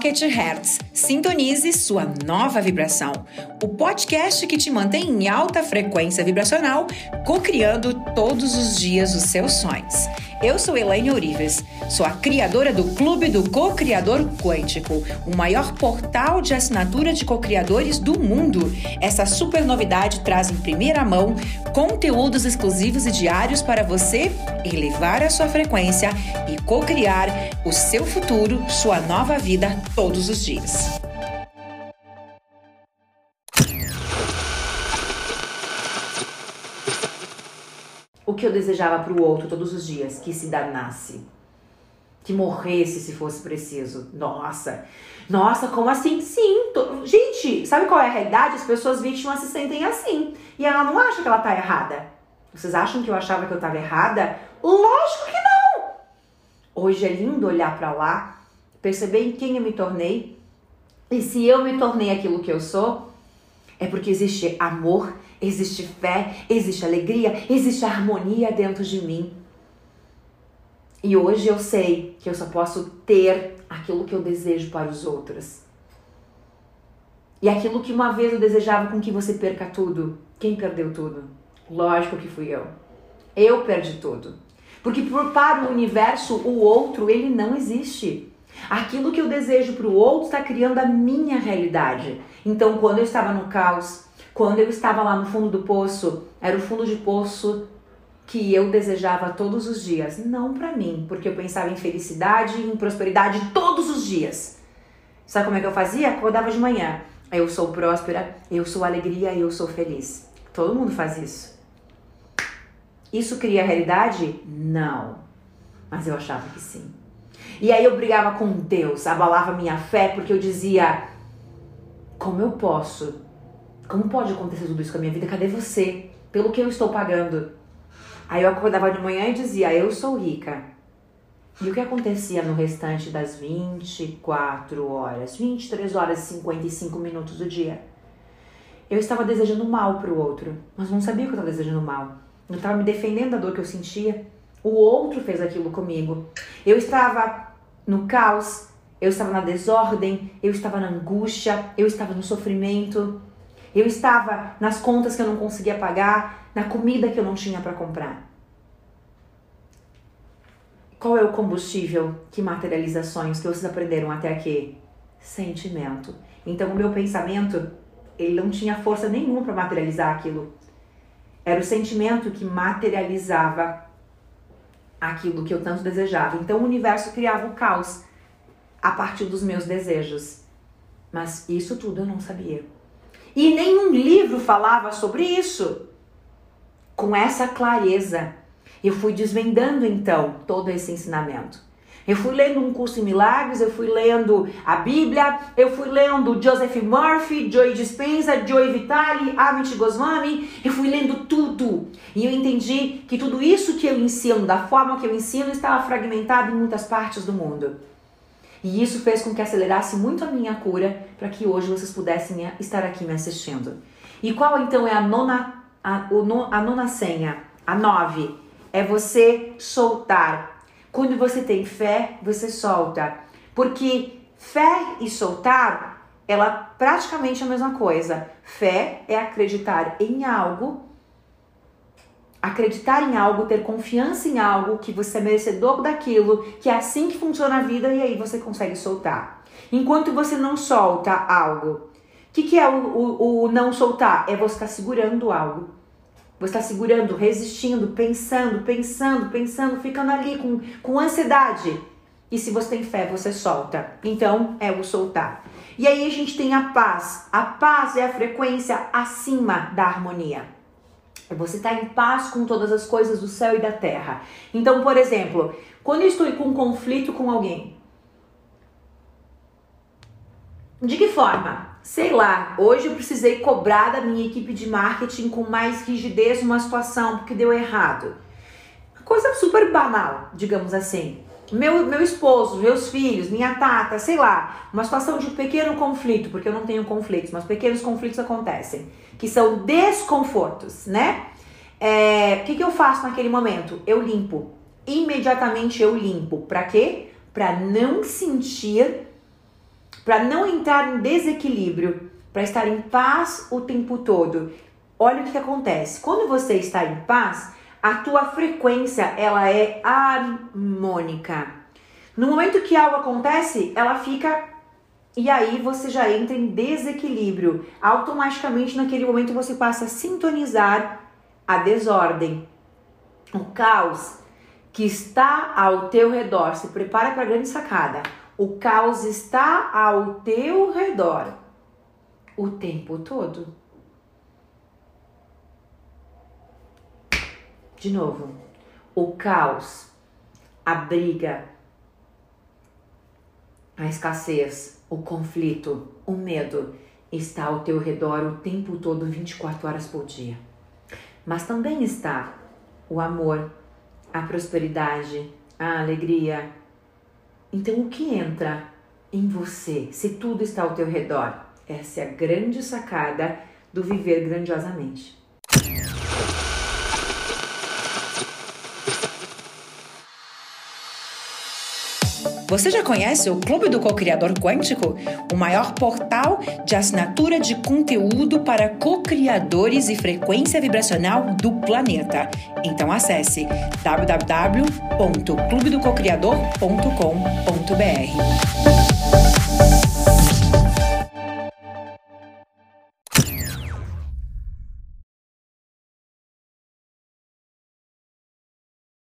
Rocket Hertz. Sintonize sua nova vibração. O podcast que te mantém em alta frequência vibracional, co-criando todos os dias os seus sonhos. Eu sou Elaine Orives, sou a criadora do Clube do Co-Criador Quântico, o maior portal de assinatura de co-criadores do mundo. Essa super novidade traz em primeira mão conteúdos exclusivos e diários para você elevar a sua frequência e co-criar o seu futuro, sua nova vida todos os dias. Que eu desejava para o outro todos os dias, que se danasse, que morresse se fosse preciso. Nossa, nossa, como assim? Sim, tô... gente, sabe qual é a realidade? As pessoas vítimas se sentem assim e ela não acha que ela tá errada. Vocês acham que eu achava que eu tava errada? Lógico que não. Hoje é lindo olhar para lá, perceber em quem eu me tornei e se eu me tornei aquilo que eu sou, é porque existe amor existe fé, existe alegria, existe harmonia dentro de mim. E hoje eu sei que eu só posso ter aquilo que eu desejo para os outros. E aquilo que uma vez eu desejava com que você perca tudo. Quem perdeu tudo? Lógico que fui eu. Eu perdi tudo. Porque para o universo, o outro, ele não existe. Aquilo que eu desejo para o outro está criando a minha realidade. Então, quando eu estava no caos, quando eu estava lá no fundo do poço, era o fundo de poço que eu desejava todos os dias. Não para mim, porque eu pensava em felicidade e em prosperidade todos os dias. Sabe como é que eu fazia? Acordava de manhã. Eu sou próspera, eu sou alegria, eu sou feliz. Todo mundo faz isso. Isso cria realidade? Não. Mas eu achava que sim. E aí eu brigava com Deus, abalava minha fé, porque eu dizia: como eu posso como pode acontecer tudo isso com a minha vida? Cadê você? Pelo que eu estou pagando? Aí eu acordava de manhã e dizia: Eu sou rica. E o que acontecia no restante das 24 horas, 23 horas e 55 minutos do dia? Eu estava desejando mal para o outro, mas não sabia que eu estava desejando mal. Eu estava me defendendo da dor que eu sentia. O outro fez aquilo comigo. Eu estava no caos, eu estava na desordem, eu estava na angústia, eu estava no sofrimento. Eu estava nas contas que eu não conseguia pagar, na comida que eu não tinha para comprar. Qual é o combustível que materializa sonhos que vocês aprenderam até aqui? Sentimento. Então o meu pensamento, ele não tinha força nenhuma para materializar aquilo. Era o sentimento que materializava aquilo que eu tanto desejava. Então o universo criava o caos a partir dos meus desejos. Mas isso tudo eu não sabia. E nenhum livro falava sobre isso. Com essa clareza, eu fui desvendando então todo esse ensinamento. Eu fui lendo um curso em milagres, eu fui lendo a Bíblia, eu fui lendo Joseph Murphy, Joy Dispenza, Joy Vitale, Amit Goswami, eu fui lendo tudo. E eu entendi que tudo isso que eu ensino, da forma que eu ensino, estava fragmentado em muitas partes do mundo. E isso fez com que acelerasse muito a minha cura para que hoje vocês pudessem estar aqui me assistindo. E qual então é a nona, a, a nona senha? A nove é você soltar. Quando você tem fé, você solta. Porque fé e soltar, ela praticamente é a mesma coisa. Fé é acreditar em algo acreditar em algo, ter confiança em algo, que você é merecedor daquilo, que é assim que funciona a vida e aí você consegue soltar. Enquanto você não solta algo, o que, que é o, o, o, não soltar? É você estar tá segurando algo. Você está segurando, resistindo, pensando, pensando, pensando, ficando ali com, com ansiedade. E se você tem fé, você solta. Então é o soltar. E aí a gente tem a paz. A paz é a frequência acima da harmonia. É você estar tá em paz com todas as coisas do céu e da terra. Então, por exemplo, quando eu estou com um conflito com alguém, de que forma? Sei lá, hoje eu precisei cobrar da minha equipe de marketing com mais rigidez uma situação porque deu errado. Coisa super banal, digamos assim. Meu, meu esposo, meus filhos, minha tata, sei lá, uma situação de pequeno conflito, porque eu não tenho conflitos, mas pequenos conflitos acontecem que são desconfortos, né? É, o que, que eu faço naquele momento? Eu limpo. Imediatamente eu limpo. Para quê? Para não sentir para não entrar em desequilíbrio, para estar em paz o tempo todo. Olha o que, que acontece. Quando você está em paz, a tua frequência ela é harmônica. No momento que algo acontece, ela fica e aí você já entra em desequilíbrio. Automaticamente naquele momento você passa a sintonizar a desordem, o caos que está ao teu redor. Se prepara para a grande sacada. O caos está ao teu redor o tempo todo. De novo, o caos, a briga, a escassez, o conflito, o medo está ao teu redor o tempo todo, 24 horas por dia. Mas também está o amor, a prosperidade, a alegria. Então, o que entra em você se tudo está ao teu redor? Essa é a grande sacada do viver grandiosamente. Você já conhece o Clube do Co-Criador Quântico? O maior portal de assinatura de conteúdo para co-criadores e frequência vibracional do planeta. Então acesse www.clubedococriador.com.br.